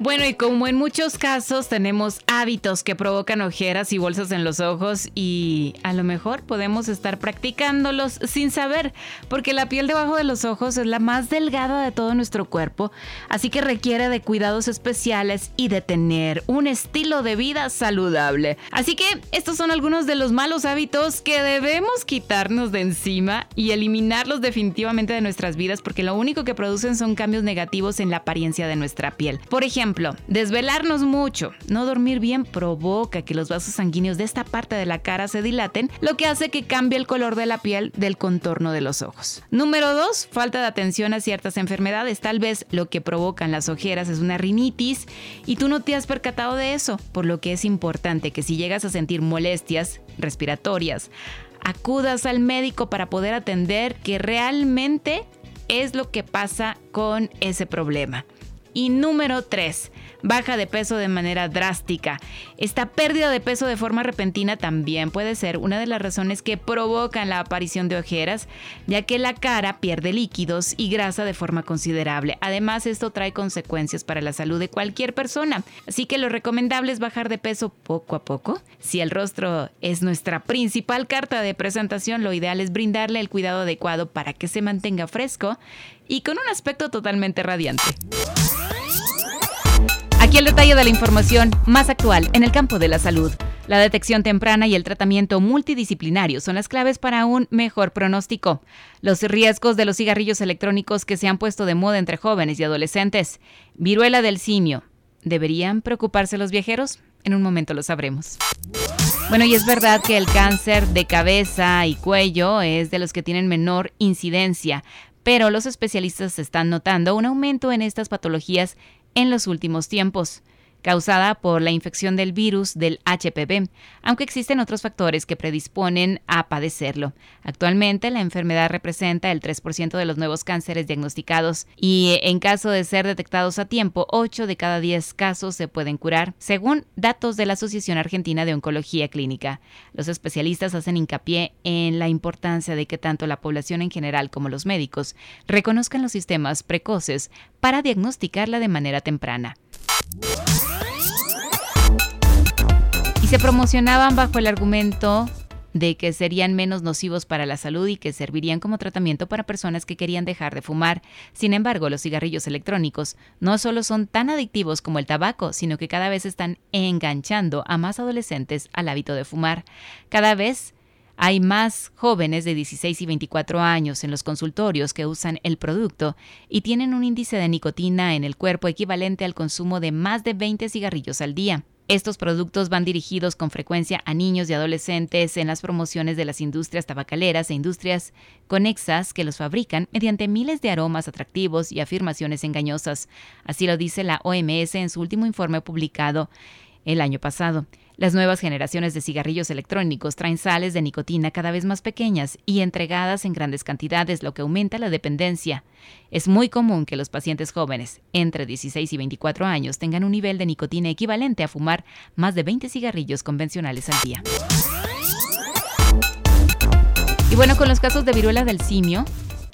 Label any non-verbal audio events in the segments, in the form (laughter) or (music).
Bueno, y como en muchos casos tenemos hábitos que provocan ojeras y bolsas en los ojos y a lo mejor podemos estar practicándolos sin saber, porque la piel debajo de los ojos es la más delgada de todo nuestro cuerpo, así que requiere de cuidados especiales y de tener un estilo de vida saludable. Así que estos son algunos de los malos hábitos que debemos quitarnos de encima y eliminarlos definitivamente de nuestras vidas porque lo único que producen son cambios negativos en la apariencia de nuestra piel. Por ejemplo, ejemplo, desvelarnos mucho, no dormir bien provoca que los vasos sanguíneos de esta parte de la cara se dilaten, lo que hace que cambie el color de la piel del contorno de los ojos. Número 2. Falta de atención a ciertas enfermedades. Tal vez lo que provocan las ojeras es una rinitis y tú no te has percatado de eso, por lo que es importante que si llegas a sentir molestias respiratorias, acudas al médico para poder atender que realmente es lo que pasa con ese problema. Y número 3, baja de peso de manera drástica. Esta pérdida de peso de forma repentina también puede ser una de las razones que provocan la aparición de ojeras, ya que la cara pierde líquidos y grasa de forma considerable. Además, esto trae consecuencias para la salud de cualquier persona. Así que lo recomendable es bajar de peso poco a poco. Si el rostro es nuestra principal carta de presentación, lo ideal es brindarle el cuidado adecuado para que se mantenga fresco y con un aspecto totalmente radiante. El detalle de la información más actual en el campo de la salud. La detección temprana y el tratamiento multidisciplinario son las claves para un mejor pronóstico. Los riesgos de los cigarrillos electrónicos que se han puesto de moda entre jóvenes y adolescentes. Viruela del simio. ¿Deberían preocuparse los viajeros? En un momento lo sabremos. Bueno, y es verdad que el cáncer de cabeza y cuello es de los que tienen menor incidencia, pero los especialistas están notando un aumento en estas patologías en los últimos tiempos causada por la infección del virus del HPV, aunque existen otros factores que predisponen a padecerlo. Actualmente la enfermedad representa el 3% de los nuevos cánceres diagnosticados y en caso de ser detectados a tiempo, 8 de cada 10 casos se pueden curar, según datos de la Asociación Argentina de Oncología Clínica. Los especialistas hacen hincapié en la importancia de que tanto la población en general como los médicos reconozcan los sistemas precoces para diagnosticarla de manera temprana se promocionaban bajo el argumento de que serían menos nocivos para la salud y que servirían como tratamiento para personas que querían dejar de fumar. Sin embargo, los cigarrillos electrónicos no solo son tan adictivos como el tabaco, sino que cada vez están enganchando a más adolescentes al hábito de fumar. Cada vez hay más jóvenes de 16 y 24 años en los consultorios que usan el producto y tienen un índice de nicotina en el cuerpo equivalente al consumo de más de 20 cigarrillos al día. Estos productos van dirigidos con frecuencia a niños y adolescentes en las promociones de las industrias tabacaleras e industrias conexas que los fabrican mediante miles de aromas atractivos y afirmaciones engañosas. Así lo dice la OMS en su último informe publicado el año pasado. Las nuevas generaciones de cigarrillos electrónicos traen sales de nicotina cada vez más pequeñas y entregadas en grandes cantidades, lo que aumenta la dependencia. Es muy común que los pacientes jóvenes, entre 16 y 24 años, tengan un nivel de nicotina equivalente a fumar más de 20 cigarrillos convencionales al día. Y bueno, con los casos de viruela del simio,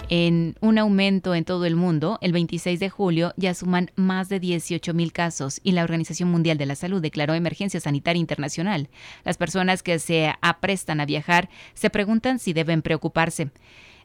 en un aumento en todo el mundo, el 26 de julio ya suman más de 18 mil casos y la Organización Mundial de la Salud declaró emergencia sanitaria internacional. Las personas que se aprestan a viajar se preguntan si deben preocuparse.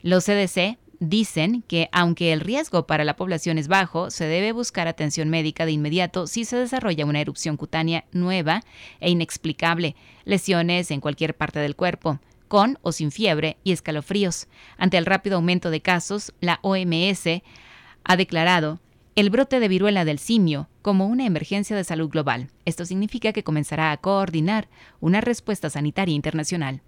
Los CDC dicen que aunque el riesgo para la población es bajo, se debe buscar atención médica de inmediato si se desarrolla una erupción cutánea nueva e inexplicable, lesiones en cualquier parte del cuerpo con o sin fiebre y escalofríos. Ante el rápido aumento de casos, la OMS ha declarado el brote de viruela del simio como una emergencia de salud global. Esto significa que comenzará a coordinar una respuesta sanitaria internacional.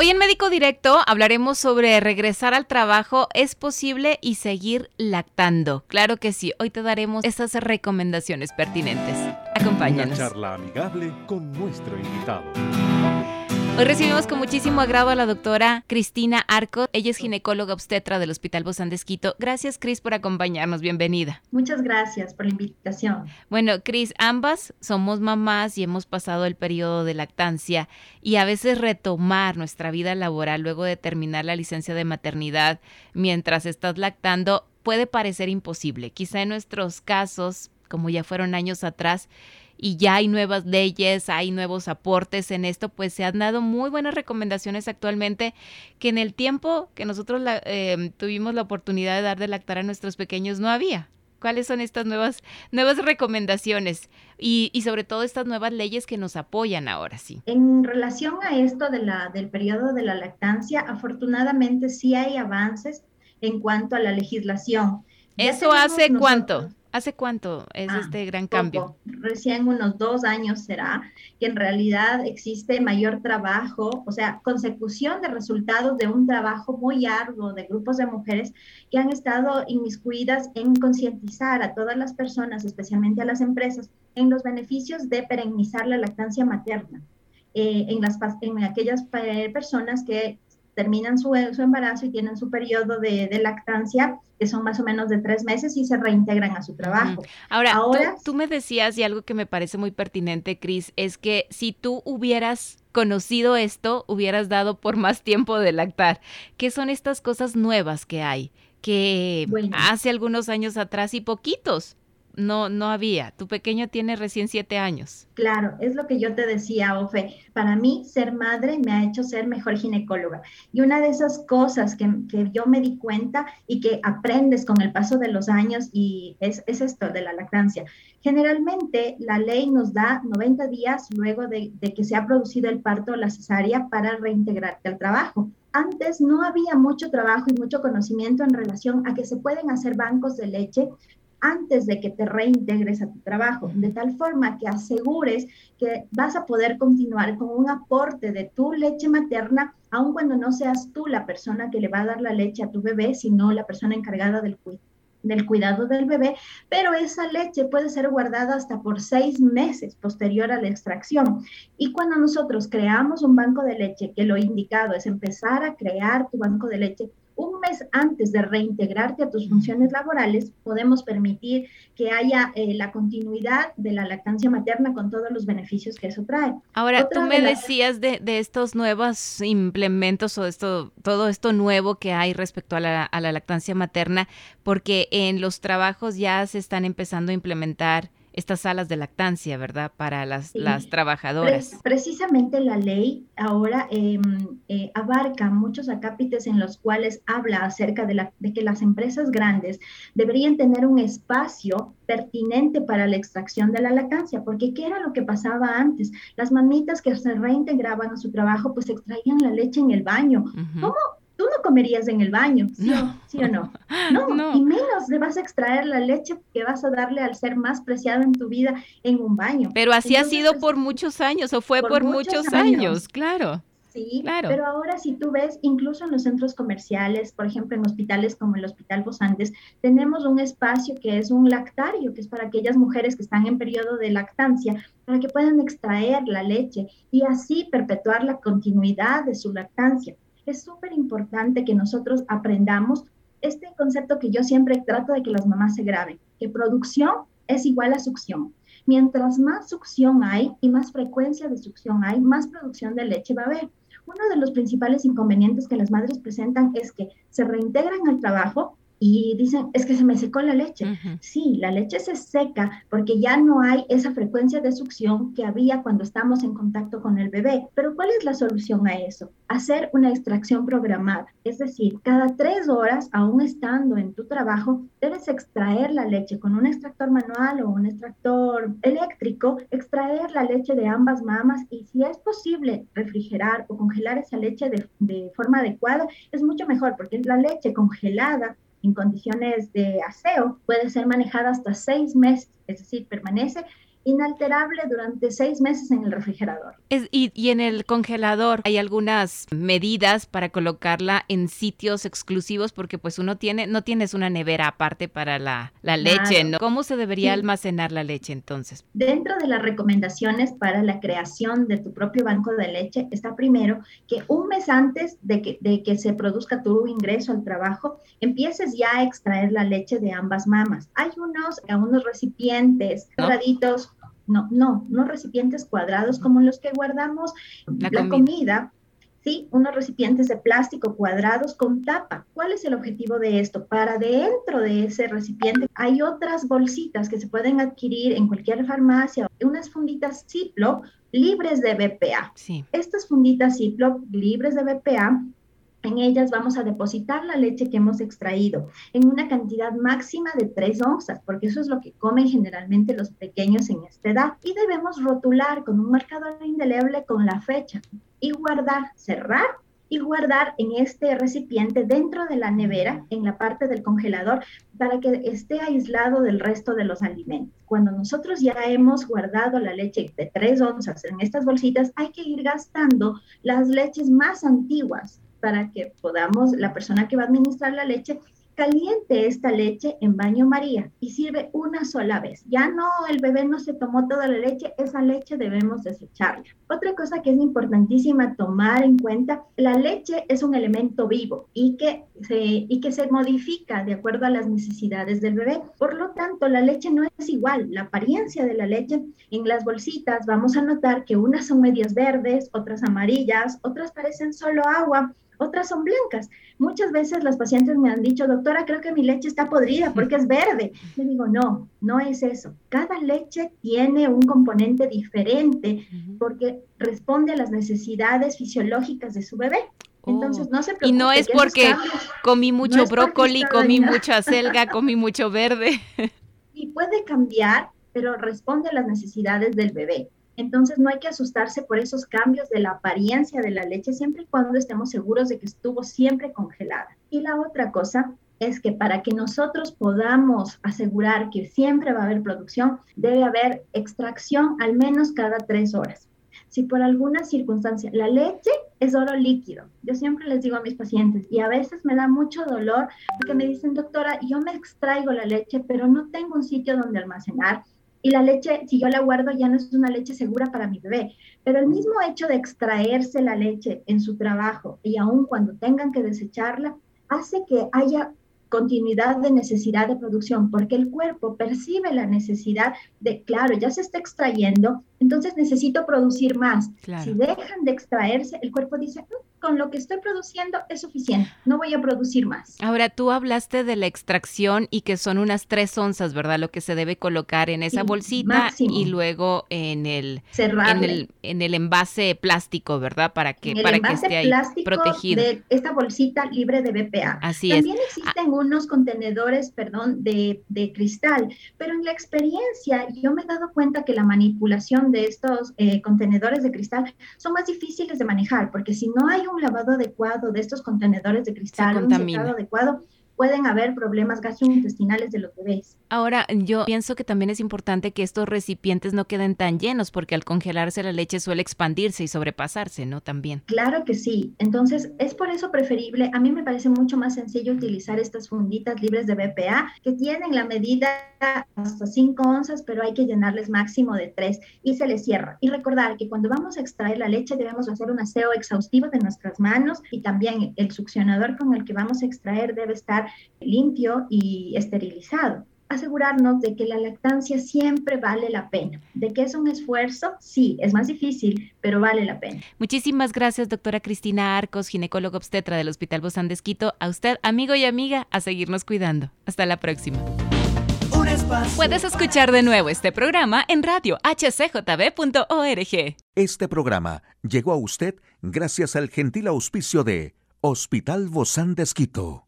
Hoy en Médico Directo hablaremos sobre regresar al trabajo es posible y seguir lactando. Claro que sí, hoy te daremos esas recomendaciones pertinentes. Acompáñanos. Charla amigable con nuestro invitado. Hoy recibimos con muchísimo agrado a la doctora Cristina Arco. Ella es ginecóloga obstetra del Hospital Bozán de Gracias, Cris, por acompañarnos. Bienvenida. Muchas gracias por la invitación. Bueno, Cris, ambas somos mamás y hemos pasado el periodo de lactancia y a veces retomar nuestra vida laboral luego de terminar la licencia de maternidad mientras estás lactando puede parecer imposible. Quizá en nuestros casos, como ya fueron años atrás, y ya hay nuevas leyes, hay nuevos aportes en esto, pues se han dado muy buenas recomendaciones actualmente que en el tiempo que nosotros em, tuvimos la oportunidad de dar de lactar a nuestros pequeños no había. ¿Cuáles son estas nuevas, nuevas recomendaciones y, y, sobre todo estas nuevas leyes que nos apoyan ahora sí? En relación a esto de la, del periodo de la lactancia, afortunadamente sí hay avances en cuanto a la legislación. ¿Eso hace cuánto? ¿Hace cuánto es ah, este gran cambio? Recién unos dos años será que en realidad existe mayor trabajo, o sea, consecución de resultados de un trabajo muy arduo de grupos de mujeres que han estado inmiscuidas en concientizar a todas las personas, especialmente a las empresas, en los beneficios de perennizar la lactancia materna. Eh, en, las, en aquellas eh, personas que terminan su, su embarazo y tienen su periodo de, lactancia, que son más o menos de tres meses, y se reintegran a su trabajo. Ahora, Ahora tú, me decías, y algo que me parece muy pertinente, Cris, es que si tú hubieras conocido esto, hubieras dado por más tiempo de lactar. ¿Qué son estas cosas nuevas que hay? Que hace algunos años atrás y poquitos no, no había. Tu pequeño tiene recién siete años. Claro, es lo que yo te decía, Ofe. Para mí, ser madre me ha hecho ser mejor ginecóloga. Y una de esas cosas que, yo me di cuenta y que aprendes con el paso de los años y es, esto de la lactancia. Generalmente la ley nos da 90 días luego de, de que se ha producido el parto o la cesárea para reintegrarte al trabajo antes no había mucho trabajo y mucho conocimiento en relación a que se pueden hacer bancos de leche antes de que te reintegres a tu trabajo, de tal forma que asegures que vas a poder continuar con un aporte de tu leche materna, aun cuando no seas tú la persona que le va a dar la leche a tu bebé, sino la persona encargada del, del cuidado del bebé, pero esa leche puede ser guardada hasta por seis meses posterior a la extracción. Y cuando nosotros creamos un banco de leche, que lo indicado es empezar a crear tu banco de leche, un mes antes de reintegrarte a tus funciones laborales, podemos permitir que haya eh, la continuidad de la lactancia materna con todos los beneficios que eso trae. Ahora, tú me decías de, estos nuevos implementos o esto, todo esto nuevo que hay respecto a la, a la lactancia materna, porque en los trabajos ya se están empezando a implementar estas salas de lactancia, ¿verdad? Para las, las trabajadoras. precisamente la ley ahora em, eh, abarca muchos acápites en los cuales habla acerca de, la, de que las empresas grandes deberían tener un espacio pertinente para la extracción de la lactancia, porque ¿qué era lo que pasaba antes? Las mamitas que se reintegraban a su trabajo, pues extraían la leche en el baño. ¿Cómo? Tú no comerías en el baño, ¿sí, no. O, (laughs) no? no? y menos le vas a extraer la leche que vas a darle al ser más preciado en tu vida en un baño. Pero así ha sido por muchos años, o fue por, muchos, años. claro. Sí, claro. pero ahora si tú ves, incluso en los centros comerciales, por ejemplo, en hospitales como el Hospital Bosantes, tenemos un espacio que es un lactario, que es para aquellas mujeres que están en periodo de lactancia, para que puedan extraer la leche y así perpetuar la continuidad de su lactancia es súper importante que nosotros aprendamos este concepto que yo siempre trato de que las mamás se graben, que producción es igual a succión. Mientras más succión hay y más frecuencia de succión hay, más producción de leche va a haber. Uno de los principales inconvenientes que las madres presentan es que se reintegran al trabajo y dicen, es que se me secó la leche. Sí, la leche se seca porque ya no hay esa frecuencia de succión que había cuando estamos en contacto con el bebé. Pero ¿cuál es la solución a eso? Hacer una extracción programada. Es decir, cada tres horas, aún estando en tu trabajo, debes extraer la leche con un extractor manual o un extractor eléctrico, extraer la leche de ambas mamas y si es posible refrigerar o congelar esa leche de, de forma adecuada, es mucho mejor porque la leche congelada en condiciones de aseo puede ser manejada hasta seis meses, es decir, permanece inalterable durante seis meses en el refrigerador. y, y, en el congelador hay algunas medidas para colocarla en sitios exclusivos porque pues uno tiene, no tienes una nevera aparte para la, la leche, ¿no? ¿Cómo se debería almacenar la leche entonces? Dentro de las recomendaciones para la creación de tu propio banco de leche está primero que un mes antes de que, de que se produzca tu ingreso al trabajo, empieces ya a extraer la leche de ambas mamas. Hay unos, unos recipientes cuadraditos no, no, no recipientes cuadrados como los que guardamos la, comida. ¿sí? Unos recipientes de plástico cuadrados con tapa. ¿Cuál es el objetivo de esto? Para dentro de ese recipiente hay otras bolsitas que se pueden adquirir en cualquier farmacia, unas funditas Ziploc libres de BPA. Sí. Estas funditas Ziploc libres de BPA en ellas vamos a depositar la leche que hemos extraído en una cantidad máxima de 3 onzas, porque eso es lo que comen generalmente los pequeños en esta edad. Y debemos rotular con un marcador indeleble con la fecha y guardar, cerrar y guardar en este recipiente dentro de la nevera, en la parte del congelador, para que esté aislado del resto de los alimentos. Cuando nosotros ya hemos guardado la leche de 3 onzas en estas bolsitas, hay que ir gastando las leches más antiguas para que podamos, la persona que va a administrar la leche, caliente esta leche en baño María y sirve una sola vez. Ya no, el bebé no se tomó toda la leche, esa leche debemos desecharla. Otra cosa que es importantísima tomar en cuenta, la leche es un elemento vivo y que se, y que se modifica de acuerdo a las necesidades del bebé. Por lo tanto, la leche no es igual. La apariencia de la leche en las bolsitas vamos a notar que unas son medias verdes, otras amarillas, otras parecen solo agua otras son blancas. Muchas veces las pacientes me han dicho, doctora, creo que mi leche está podrida porque es verde. Le digo, no, no es eso. Cada leche tiene un componente diferente porque responde a las necesidades fisiológicas de su bebé. Entonces, no se preocupe. Y no es porque comí mucho brócoli, comí mucha selga, comí mucho verde. (laughs) Y puede cambiar, pero responde a las necesidades del bebé. Entonces no hay que asustarse por esos cambios de la apariencia de la leche siempre y cuando estemos seguros de que estuvo siempre congelada. Y la otra cosa es que para que nosotros podamos asegurar que siempre va a haber producción, debe haber extracción al menos cada tres horas. Si por alguna circunstancia la leche es oro líquido, yo siempre les digo a mis pacientes y a veces me da mucho dolor porque me dicen, doctora, yo me extraigo la leche, pero no tengo un sitio donde almacenar y la leche, si yo la guardo, ya no es una leche segura para mi bebé. Pero el mismo hecho de extraerse la leche en su trabajo y aun cuando tengan que desecharla, hace que haya continuidad de necesidad de producción, porque el cuerpo percibe la necesidad de, claro, ya se está extrayendo, entonces necesito producir más. Si dejan de extraerse, el cuerpo dice, mm, con lo que estoy produciendo es suficiente, no voy a producir más. Ahora, tú hablaste de la extracción y que son unas tres onzas, ¿verdad? Lo que se debe colocar en esa bolsita y luego en el, en el, en el envase plástico, ¿verdad? Para que, para que esté ahí protegido. De esta bolsita libre de BPA. Así También existen unos contenedores, perdón, de, de cristal, pero en la experiencia yo me he dado cuenta que la manipulación de estos eh, contenedores de cristal son más difíciles de manejar, porque si no hay un lavado adecuado de estos contenedores de cristal, un secado adecuado, pueden haber problemas gastrointestinales de los bebés. Ahora, yo pienso que también es importante que estos recipientes no queden tan llenos porque al congelarse la leche suele expandirse y sobrepasarse, ¿no? También. Claro que sí. Entonces, es por eso preferible, a mí me parece mucho más sencillo utilizar estas funditas libres de BPA que tienen la medida hasta 5 onzas, pero hay que llenarles máximo de 3 y se les cierra. Y recordar que cuando vamos a extraer la leche debemos hacer un aseo exhaustivo de nuestras manos y también el succionador con el que vamos a extraer debe estar limpio y esterilizado asegurarnos de que la lactancia siempre vale la pena, de que es un esfuerzo, sí, es más difícil, pero vale la pena. Muchísimas gracias, doctora Cristina Arcos, ginecóloga obstetra del Hospital Bozán de Esquito. A usted, amigo y amiga, a seguirnos cuidando. Hasta la próxima. Puedes escuchar de nuevo este programa en radio hcjb.org. Este programa llegó a usted gracias al gentil auspicio de Hospital Bozán de Esquito